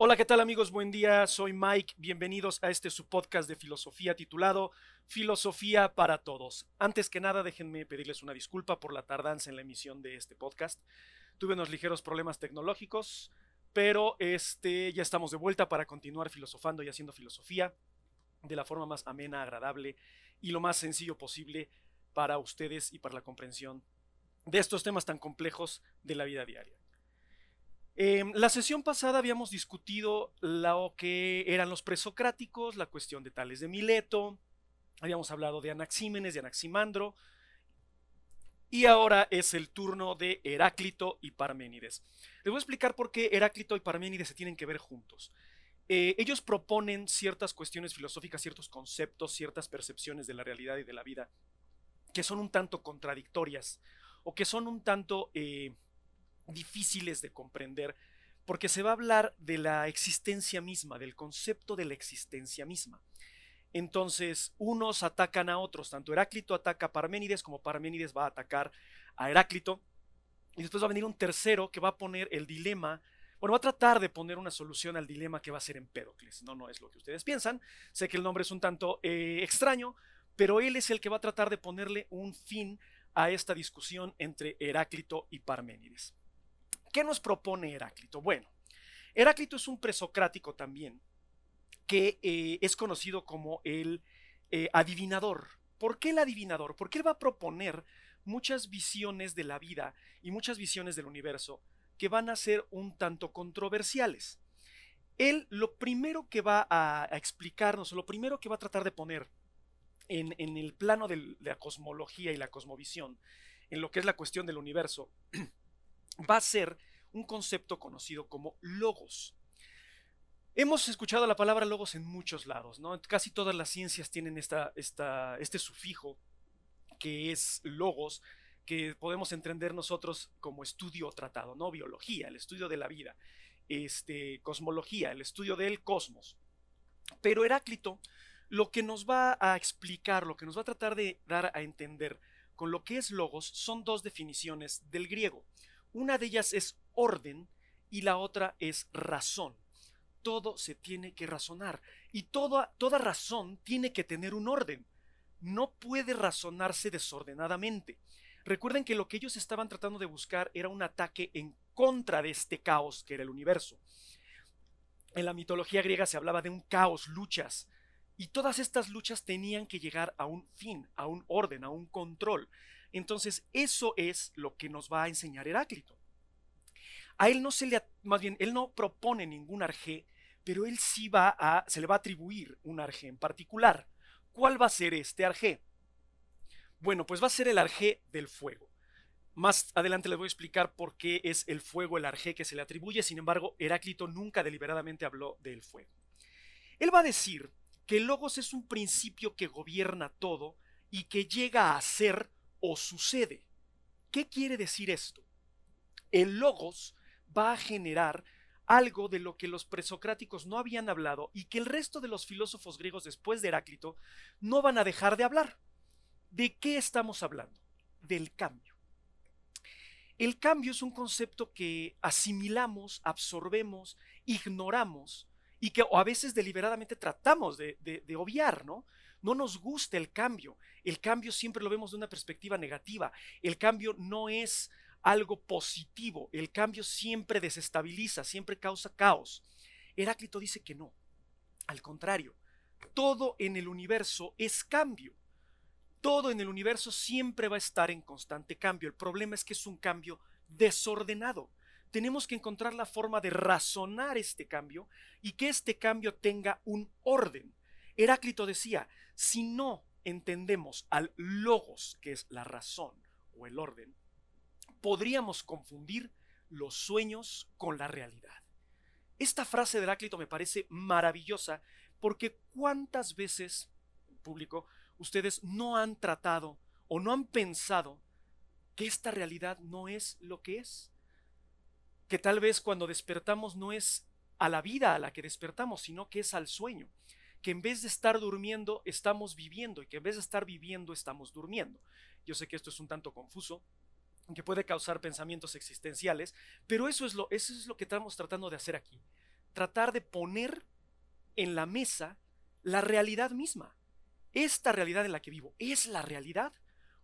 Hola, ¿qué tal amigos? Buen día, soy Mike. Bienvenidos a este su podcast de filosofía titulado Filosofía para Todos. Antes que nada, déjenme pedirles una disculpa por la tardanza en la emisión de este podcast. Tuve unos ligeros problemas tecnológicos, pero este, ya estamos de vuelta para continuar filosofando y haciendo filosofía de la forma más amena, agradable y lo más sencillo posible para ustedes y para la comprensión de estos temas tan complejos de la vida diaria. En la sesión pasada habíamos discutido lo que eran los presocráticos, la cuestión de Tales de Mileto, habíamos hablado de Anaxímenes, de Anaximandro, y ahora es el turno de Heráclito y Parménides. Les voy a explicar por qué Heráclito y Parménides se tienen que ver juntos. Eh, ellos proponen ciertas cuestiones filosóficas, ciertos conceptos, ciertas percepciones de la realidad y de la vida que son un tanto contradictorias o que son un tanto eh, difíciles de comprender, porque se va a hablar de la existencia misma, del concepto de la existencia misma. Entonces, unos atacan a otros, tanto Heráclito ataca a Parménides como Parménides va a atacar a Heráclito, y después va a venir un tercero que va a poner el dilema, bueno, va a tratar de poner una solución al dilema que va a ser Empédocles. No, no es lo que ustedes piensan, sé que el nombre es un tanto eh, extraño, pero él es el que va a tratar de ponerle un fin a esta discusión entre Heráclito y Parménides. ¿Qué nos propone Heráclito? Bueno, Heráclito es un presocrático también, que eh, es conocido como el eh, adivinador. ¿Por qué el adivinador? Porque él va a proponer muchas visiones de la vida y muchas visiones del universo que van a ser un tanto controversiales. Él lo primero que va a, explicarnos, lo primero que va a tratar de poner en, en el plano de la cosmología y la cosmovisión, en lo que es la cuestión del universo, va a ser un concepto conocido como logos. Hemos escuchado la palabra logos en muchos lados, ¿no? Casi todas las ciencias tienen esta, este sufijo que es logos, que podemos entender nosotros como estudio tratado, ¿no? Biología, el estudio de la vida, este, cosmología, el estudio del cosmos. Pero Heráclito lo que nos va a explicar, lo que nos va a tratar de dar a entender con lo que es logos son dos definiciones del griego. Una de ellas es orden y la otra es razón. Todo se tiene que razonar y toda, toda razón tiene que tener un orden. No puede razonarse desordenadamente. Recuerden que lo que ellos estaban tratando de buscar era un ataque en contra de este caos que era el universo. En la mitología griega se hablaba de un caos, luchas, y todas estas luchas tenían que llegar a un fin, a un orden, a un control. Entonces, eso es lo que nos va a enseñar Heráclito. A él no se le, más bien, él no propone ningún arjé, pero él sí va a, se le va a atribuir un arjé en particular. ¿Cuál va a ser este arjé? Bueno, pues va a ser el arjé del fuego. Más adelante les voy a explicar por qué es el fuego el arjé que se le atribuye, sin embargo, Heráclito nunca deliberadamente habló del fuego. Él va a decir que el logos es un principio que gobierna todo y que llega a ser o sucede. ¿Qué quiere decir esto? El logos va a generar algo de lo que los presocráticos no habían hablado y que el resto de los filósofos griegos después de Heráclito no van a dejar de hablar. ¿De qué estamos hablando? Del cambio. El cambio es un concepto que asimilamos, absorbemos, ignoramos y que a veces deliberadamente tratamos de, de obviar, ¿no? No nos gusta el cambio. El cambio siempre lo vemos de una perspectiva negativa. El cambio no es algo positivo. El cambio siempre desestabiliza, siempre causa caos. Heráclito dice que no. Al contrario, todo en el universo es cambio. Todo en el universo siempre va a estar en constante cambio. El problema es que es un cambio desordenado. Tenemos que encontrar la forma de razonar este cambio y que este cambio tenga un orden. Heráclito decía, si no entendemos al logos, que es la razón o el orden, podríamos confundir los sueños con la realidad. Esta frase de Heráclito me parece maravillosa porque cuántas veces, público, ustedes no han tratado o no han pensado que esta realidad no es lo que es. Que tal vez cuando despertamos no es a la vida a la que despertamos, sino que es al sueño que en vez de estar durmiendo estamos viviendo y que en vez de estar viviendo estamos durmiendo. Yo sé que esto es un tanto confuso, que puede causar pensamientos existenciales, pero eso es lo, eso es lo que estamos tratando de hacer aquí. tratar de poner en la mesa la realidad misma. Esta realidad en la que vivo, ¿es la realidad?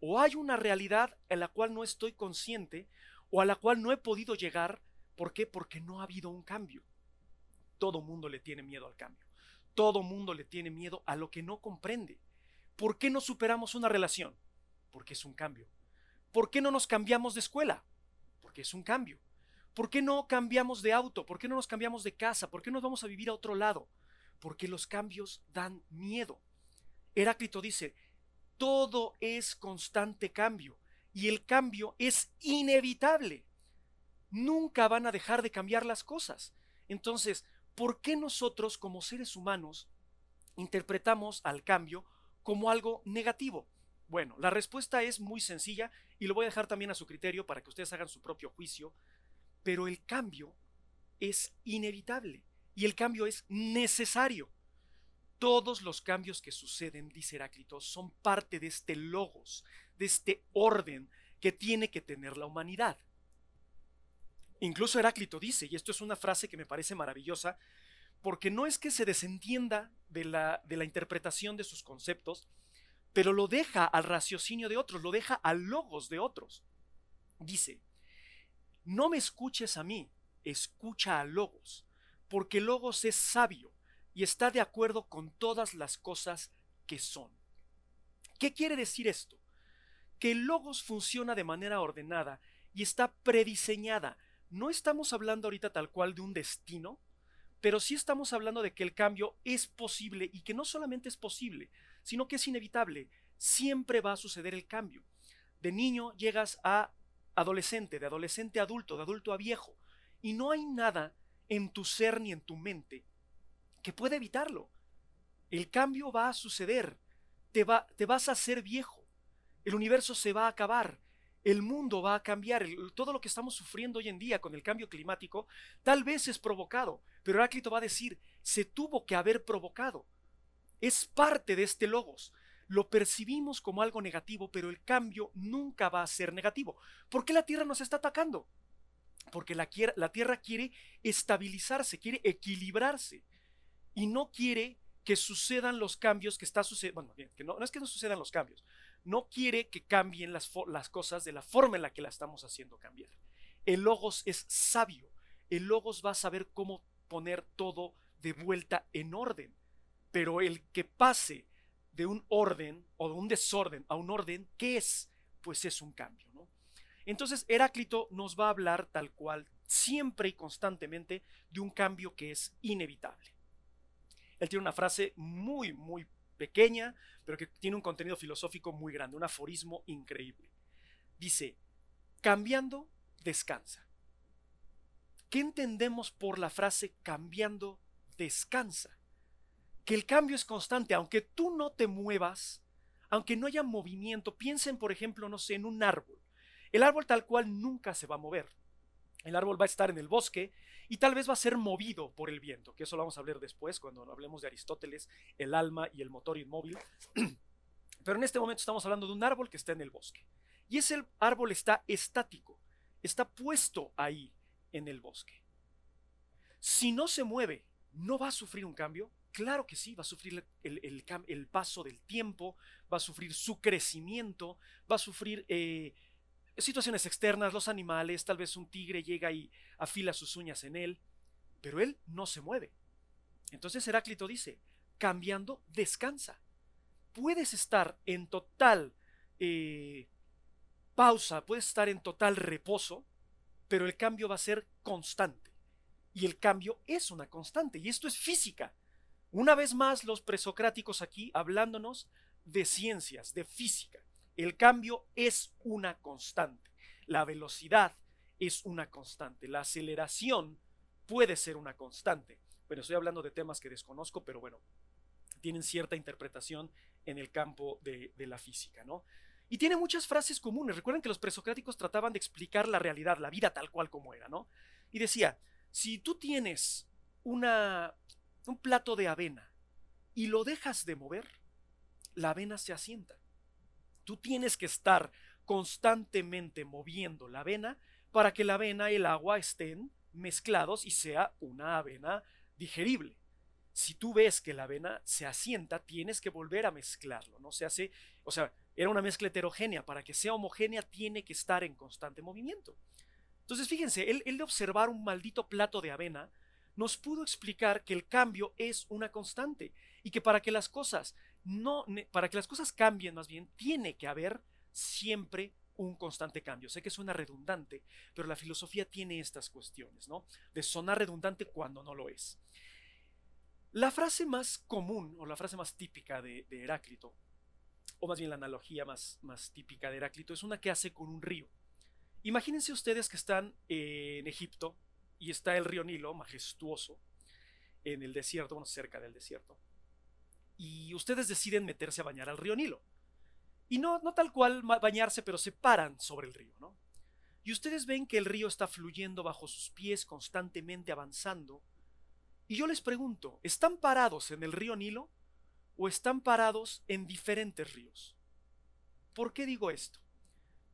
¿O hay una realidad en la cual no estoy consciente o a la cual no he podido llegar? ¿Por qué? Porque no ha habido un cambio. Todo mundo le tiene miedo al cambio. Todo mundo le tiene miedo a lo que no comprende. ¿Por qué no superamos una relación? Porque es un cambio. ¿Por qué no nos cambiamos de escuela? Porque es un cambio. ¿Por qué no cambiamos de auto? ¿Por qué no nos cambiamos de casa? ¿Por qué nos vamos a vivir a otro lado? Porque los cambios dan miedo. Heráclito dice, todo es constante cambio y el cambio es inevitable. Nunca van a dejar de cambiar las cosas. Entonces, ¿por qué nosotros como seres humanos interpretamos al cambio como algo negativo? Bueno, la respuesta es muy sencilla y lo voy a dejar también a su criterio para que ustedes hagan su propio juicio, pero el cambio es inevitable y el cambio es necesario. Todos los cambios que suceden, dice Heráclito, son parte de este logos, de este orden que tiene que tener la humanidad. Incluso Heráclito dice, y esto es una frase que me parece maravillosa, porque no es que se desentienda de la, de la interpretación de sus conceptos, pero lo deja al raciocinio de otros, lo deja al logos de otros. Dice, no me escuches a mí, escucha a logos, porque logos es sabio y está de acuerdo con todas las cosas que son. ¿Qué quiere decir esto? Que logos funciona de manera ordenada y está prediseñada. No estamos hablando ahorita tal cual de un destino, pero sí estamos hablando de que el cambio es posible y que no solamente es posible, sino que es inevitable. Siempre va a suceder el cambio. De niño llegas a adolescente, de adolescente a adulto, de adulto a viejo, y no hay nada en tu ser ni en tu mente que puede evitarlo. El cambio va a suceder, te, te vas a hacer viejo, el universo se va a acabar, el mundo va a cambiar, todo lo que estamos sufriendo hoy en día con el cambio climático tal vez es provocado, pero Heráclito va a decir, se tuvo que haber provocado, es parte de este logos. Lo percibimos como algo negativo, pero el cambio nunca va a ser negativo. ¿Por qué la Tierra nos está atacando? Porque la, Tierra quiere estabilizarse, quiere equilibrarse y no quiere que sucedan los cambios que está sucediendo. Bueno, bien, no, es que no sucedan los cambios, no quiere que cambien las, cosas de la forma en la que la estamos haciendo cambiar. El Logos es sabio, el Logos va a saber cómo poner todo de vuelta en orden, pero el que pase de un orden o de un desorden a un orden, ¿qué es? Pues es un cambio. Entonces Heráclito nos va a hablar tal cual, siempre y constantemente, de un cambio que es inevitable. Él tiene una frase muy, muy pequeña, pero que tiene un contenido filosófico muy grande, un aforismo increíble. Dice, cambiando, descansa. ¿Qué entendemos por la frase cambiando, descansa? Que el cambio es constante, aunque tú no te muevas, aunque no haya movimiento, piensen, por ejemplo, no sé, en un árbol. El árbol tal cual nunca se va a mover. El árbol va a estar en el bosque y tal vez va a ser movido por el viento, que eso lo vamos a hablar después cuando hablemos de Aristóteles, el alma y el motor inmóvil. Pero en este momento estamos hablando de un árbol que está en el bosque. Y ese árbol está estático, está puesto ahí en el bosque. Si no se mueve, ¿no va a sufrir un cambio? Claro que sí, va a sufrir el, paso del tiempo, va a sufrir su crecimiento, va a sufrir eh, situaciones externas, los animales, tal vez un tigre llega y afila sus uñas en él, pero él no se mueve. Entonces Heráclito dice, cambiando, descansa. Puedes estar en total eh, pausa, puedes estar en total reposo, pero el cambio va a ser constante. Y el cambio es una constante, y esto es física. Una vez más, los presocráticos aquí hablándonos de ciencias, de física. El cambio es una constante. La velocidad es una constante. La aceleración puede ser una constante. Bueno, estoy hablando de temas que desconozco, pero bueno, tienen cierta interpretación en el campo de, la física, ¿no? Y tiene muchas frases comunes. Recuerden que los presocráticos trataban de explicar la realidad, la vida tal cual como era, ¿no? Y decía, si tú tienes una, un plato de avena y lo dejas de mover, la avena se asienta. Tú tienes que estar constantemente moviendo la avena para que la avena y el agua estén mezclados y sea una avena digerible. Si tú ves que la avena se asienta, tienes que volver a mezclarlo, no se hace, o sea, era una mezcla heterogénea, para que sea homogénea tiene que estar en constante movimiento. Entonces, fíjense, él, de observar un maldito plato de avena, nos pudo explicar que el cambio es una constante y que para que las cosas no, para que las cosas cambien más bien, tiene que haber siempre un constante cambio. Sé que suena redundante, pero la filosofía tiene estas cuestiones, ¿no? De sonar redundante cuando no lo es. La frase más común o la frase más típica de, Heráclito, o más bien la analogía más, más típica de Heráclito, es una que hace con un río. Imagínense ustedes que están en Egipto y está el río Nilo, majestuoso, en el desierto, bueno, cerca del desierto. Y ustedes deciden meterse a bañar al río Nilo. Y no, no tal cual bañarse, pero se paran sobre el río, ¿no? Y ustedes ven que el río está fluyendo bajo sus pies, constantemente avanzando. Y yo les pregunto, ¿están parados en el río Nilo o están parados en diferentes ríos? ¿Por qué digo esto?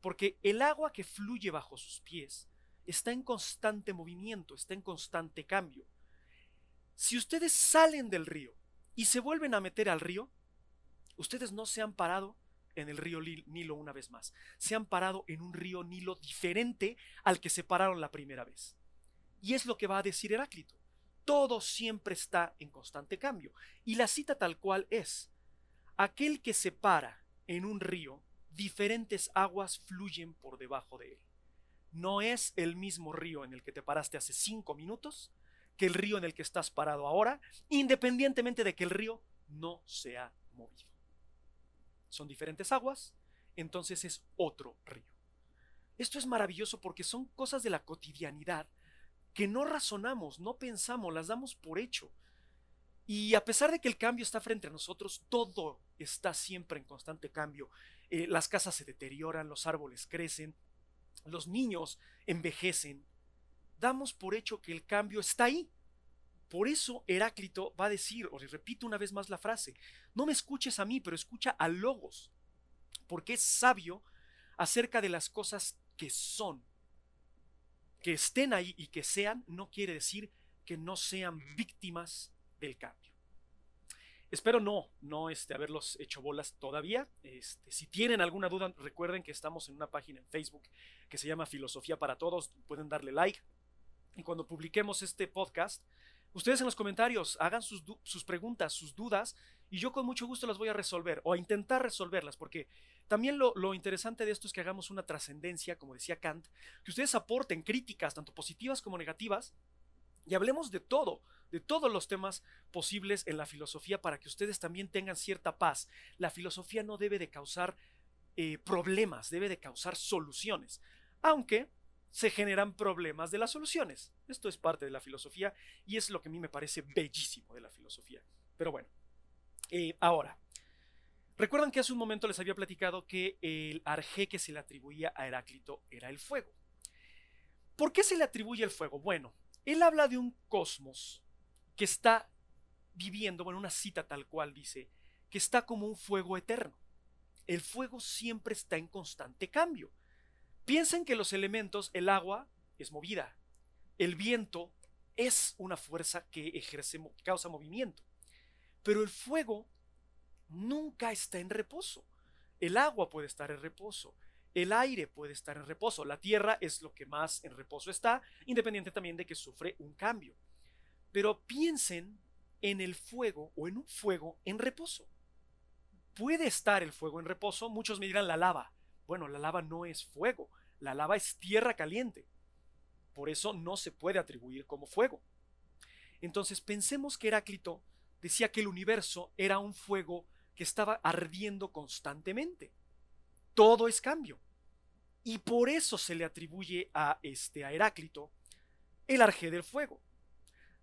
Porque el agua que fluye bajo sus pies está en constante movimiento, está en constante cambio. Si ustedes salen del río y se vuelven a meter al río, ustedes no se han parado en el río Nilo una vez más. Se han parado en un río Nilo diferente al que se pararon la primera vez. Y es lo que va a decir Heráclito. Todo siempre está en constante cambio. Y la cita tal cual es, aquel que se para en un río, diferentes aguas fluyen por debajo de él. No es el mismo río en el que te paraste hace cinco minutos que el río en el que estás parado ahora, independientemente de que el río no se ha movido son diferentes aguas, entonces es otro río. Esto es maravilloso porque son cosas de la cotidianidad que no razonamos, no pensamos, las damos por hecho. Y a pesar de que el cambio está frente a nosotros, todo está siempre en constante cambio. Eh, las casas se deterioran, los árboles crecen, los niños envejecen. Damos por hecho que el cambio está ahí, por eso Heráclito va a decir, o repito una vez más la frase, no me escuches a mí, pero escucha a Logos, porque es sabio acerca de las cosas que son. Que estén ahí y que sean no quiere decir que no sean víctimas del cambio. Espero no, no este, haberlos hecho bolas todavía. Este, si tienen alguna duda, recuerden que estamos en una página en Facebook que se llama Filosofía para Todos. Pueden darle like. Y cuando publiquemos este podcast, Ustedes en los comentarios hagan sus, preguntas, sus dudas, y yo con mucho gusto las voy a resolver o a intentar resolverlas, porque también lo, lo interesante de esto es que hagamos una trascendencia, como decía Kant, que ustedes aporten críticas, tanto positivas como negativas, y hablemos de todo, de todos los temas posibles en la filosofía para que ustedes también tengan cierta paz. La filosofía no debe de causar eh, problemas, debe de causar soluciones, aunque se generan problemas de las soluciones. Esto es parte de la filosofía y es lo que a mí me parece bellísimo de la filosofía. Pero bueno, eh, ahora, recuerdan que hace un momento les había platicado que el arjé que se le atribuía a Heráclito era el fuego. ¿Por qué se le atribuye el fuego? Bueno, él habla de un cosmos que está viviendo, bueno, una cita tal cual dice, que está como un fuego eterno. El fuego siempre está en constante cambio. Piensen que los elementos, el agua es movida, el viento es una fuerza que ejerce, causa movimiento, pero el fuego nunca está en reposo. El agua puede estar en reposo, el aire puede estar en reposo, la tierra es lo que más en reposo está, independiente también de que sufre un cambio. Pero piensen en el fuego o en un fuego en reposo. Puede estar el fuego en reposo, muchos me dirán la lava. Bueno, la lava no es fuego, la lava es tierra caliente. Por eso no se puede atribuir como fuego. Entonces pensemos que Heráclito decía que el universo era un fuego que estaba ardiendo constantemente. Todo es cambio. Y por eso se le atribuye a este a Heráclito el arjé del fuego.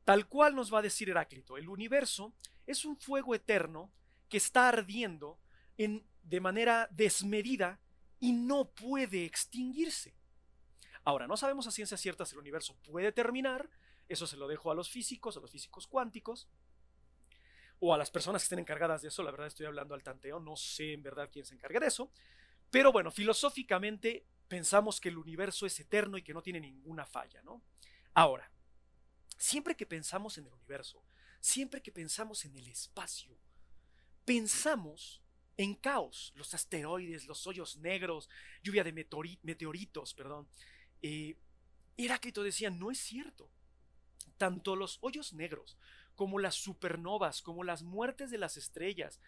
Tal cual nos va a decir Heráclito, el universo es un fuego eterno que está ardiendo en, de manera desmedida y no puede extinguirse. Ahora, no sabemos a ciencia cierta si el universo puede terminar, eso se lo dejo a los físicos, a los físicos cuánticos, o a las personas que estén encargadas de eso, la verdad estoy hablando al tanteo, no sé en verdad quién se encarga de eso, pero bueno, filosóficamente pensamos que el universo es eterno y que no tiene ninguna falla, ¿no? Ahora, siempre que pensamos en el universo, siempre que pensamos en el espacio, pensamos en caos, los asteroides, los hoyos negros, lluvia de meteoritos, perdón. Eh, Heráclito decía, no es cierto. Tanto los hoyos negros como las supernovas, como las muertes de las estrellas,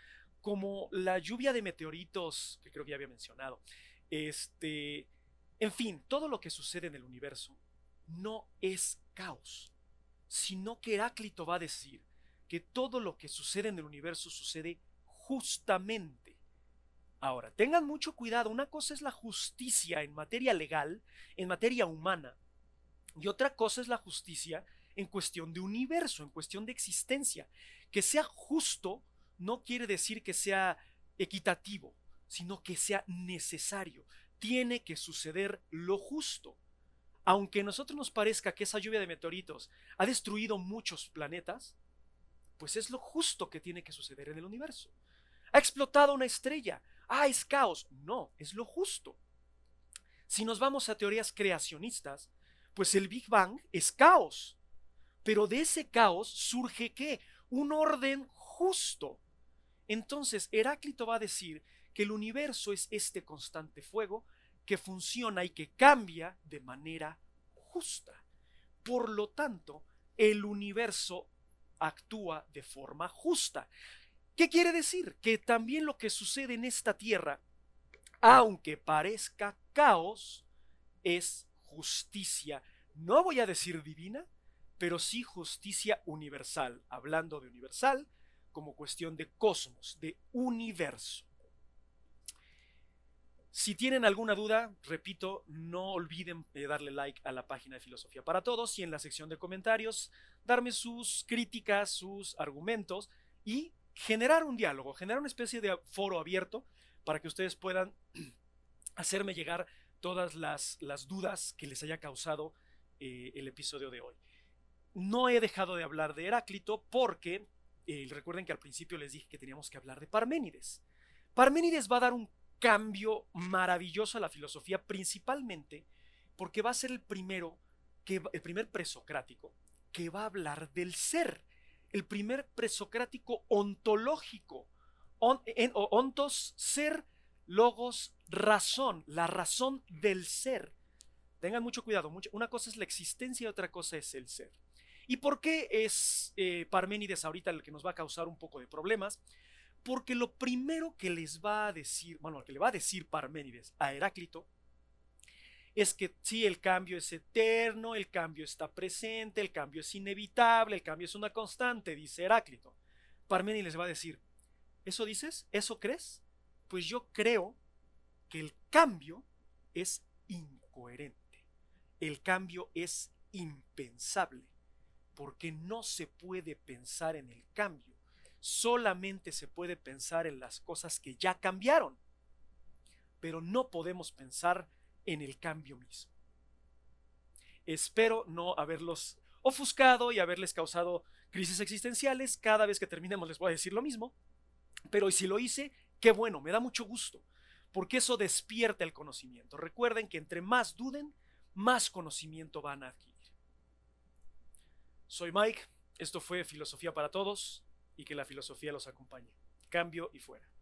como la lluvia de meteoritos, que creo que ya había mencionado, este, en fin, todo lo que sucede en el universo no es caos, sino que Heráclito va a decir que todo lo que sucede en el universo sucede justamente. Ahora, tengan mucho cuidado, una cosa es la justicia en materia legal, en materia humana, y otra cosa es la justicia en cuestión de universo, en cuestión de existencia. Que sea justo no quiere decir que sea equitativo, sino que sea necesario. Tiene que suceder lo justo. Aunque a nosotros nos parezca que esa lluvia de meteoritos ha destruido muchos planetas, pues es lo justo que tiene que suceder en el universo. Ha explotado una estrella. Ah, es caos. No, es lo justo. Si nos vamos a teorías creacionistas, pues el Big Bang es caos. Pero de ese caos surge qué? Un orden justo. Entonces Heráclito va a decir que el universo es este constante fuego que funciona y que cambia de manera justa. Por lo tanto, el universo actúa de forma justa. ¿Qué quiere decir? Que también lo que sucede en esta tierra, aunque parezca caos, es justicia. No voy a decir divina, pero sí justicia universal, hablando de universal como cuestión de cosmos, de universo. Si tienen alguna duda, repito, no olviden darle like a la página de Filosofía para Todos y en la sección de comentarios darme sus críticas, sus argumentos y generar un diálogo, generar una especie de foro abierto para que ustedes puedan hacerme llegar todas las, las dudas que les haya causado eh, el episodio de hoy. No he dejado de hablar de Heráclito porque eh, recuerden que al principio les dije que teníamos que hablar de Parménides. Parménides va a dar un cambio maravilloso a la filosofía, principalmente porque va a ser el primero, que, el primer presocrático que va a hablar del ser, el primer presocrático ontológico. en, ontos, ser, logos, razón, la razón del ser. Tengan mucho cuidado, una cosa es la existencia y otra cosa es el ser. ¿Y por qué es eh, Parménides ahorita el que nos va a causar un poco de problemas? Porque lo primero que les va a decir, bueno, que le va a decir Parménides a Heráclito es que sí, el cambio es eterno, el cambio está presente, el cambio es inevitable, el cambio es una constante, dice Heráclito. Parménides les va a decir, ¿eso dices? ¿Eso crees? Pues yo creo que el cambio es incoherente. El cambio es impensable porque no se puede pensar en el cambio, solamente se puede pensar en las cosas que ya cambiaron, pero no podemos pensar en el cambio mismo. Espero no haberlos ofuscado y haberles causado crisis existenciales. Cada vez que terminemos les voy a decir lo mismo. Pero si lo hice, qué bueno, me da mucho gusto, porque eso despierta el conocimiento. Recuerden que entre más duden, más conocimiento van a adquirir. Soy Mike, esto fue Filosofía para Todos y que la filosofía los acompañe. Cambio y fuera.